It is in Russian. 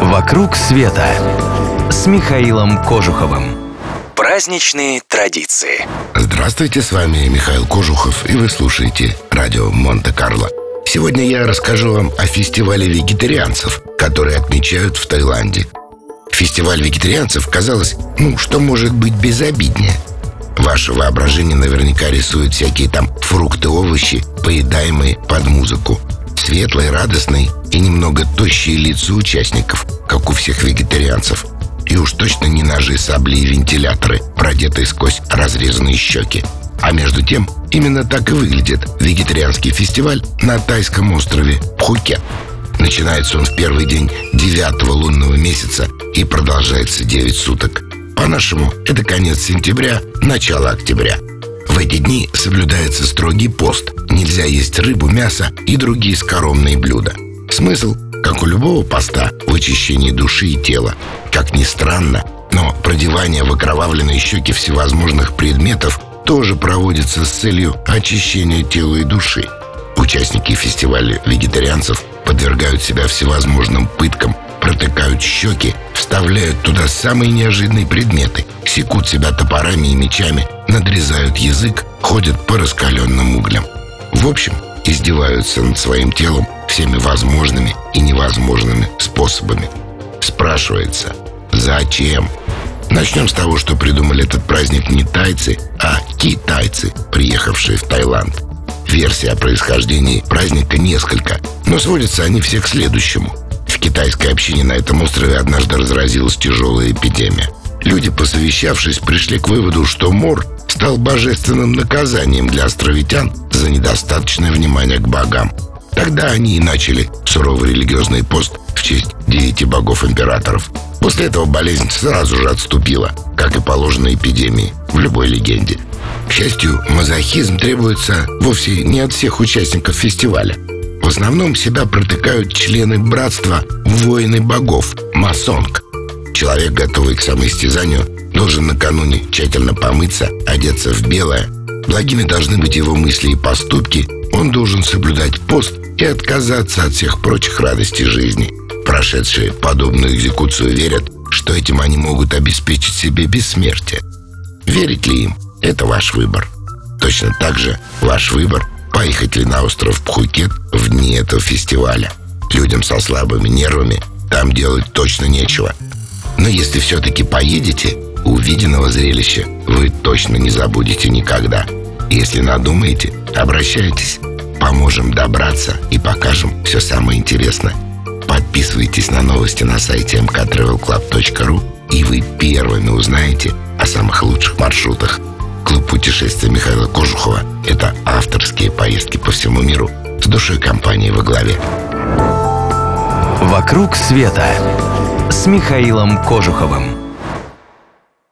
«Вокруг света» с Михаилом Кожуховым. Праздничные традиции. Здравствуйте, с вами Михаил Кожухов, и вы слушаете радио Монте-Карло. Сегодня я расскажу вам о фестивале вегетарианцев, который отмечают в Таиланде. Фестиваль вегетарианцев, казалось, ну, что может быть безобиднее. Ваше воображение наверняка рисует всякие там фрукты, овощи, поедаемые под музыку. Светлые, радостные и немного тощие лица участников, как у всех вегетарианцев. И уж точно не ножи, сабли и вентиляторы, продетые сквозь разрезанные щеки. А между тем, именно так и выглядит вегетарианский фестиваль на тайском острове Пхукет. Начинается он в первый день девятого лунного месяца и продолжается 9 суток. По-нашему, это конец сентября, начало октября. В эти дни соблюдается строгий пост. Нельзя есть рыбу, мясо и другие скоромные блюда. Смысл, как у любого поста, в очищении души и тела. Как ни странно, но продевание в окровавленные щеки всевозможных предметов тоже проводится с целью очищения тела и души. Участники фестиваля вегетарианцев подвергают себя всевозможным пыткам, протыкают щеки, вставляют туда самые неожиданные предметы, секут себя топорами и мечами, надрезают язык, ходят по раскаленным углям. В общем, издеваются над своим телом всеми возможными и невозможными способами. Спрашивается, зачем? Начнем с того, что придумали этот праздник не тайцы, а китайцы, приехавшие в Таиланд. Версий о происхождении праздника несколько, но сводятся они все к следующему. В китайской общине на этом острове однажды разразилась тяжелая эпидемия. Люди, посовещавшись, пришли к выводу, что мор стал божественным наказанием для островитян за недостаточное внимание к богам. Тогда они и начали суровый религиозный пост в честь девяти богов-императоров. После этого болезнь сразу же отступила, как и положено эпидемии в любой легенде. К счастью, мазохизм требуется вовсе не от всех участников фестиваля. В основном себя протыкают члены братства «Воины богов» – масонг. Человек, готовый к самоистязанию, должен накануне тщательно помыться, одеться в белое. Благими должны быть его мысли и поступки. Он должен соблюдать пост и отказаться от всех прочих радостей жизни. Прошедшие подобную экзекуцию верят, что этим они могут обеспечить себе бессмертие. Верить ли им – это ваш выбор. Точно так же ваш выбор – поехать ли на остров Пхукет в дни этого фестиваля. Людям со слабыми нервами там делать точно нечего. Но если все-таки поедете, увиденного зрелища вы точно не забудете никогда. Если надумаете, обращайтесь. Поможем добраться и покажем все самое интересное. Подписывайтесь на новости на сайте mktravelclub.ru и вы первыми узнаете о самых лучших маршрутах. Клуб путешествия Михаила Кожухова – это авторские поездки по всему миру с душой компании во главе. «Вокруг света» с Михаилом Кожуховым.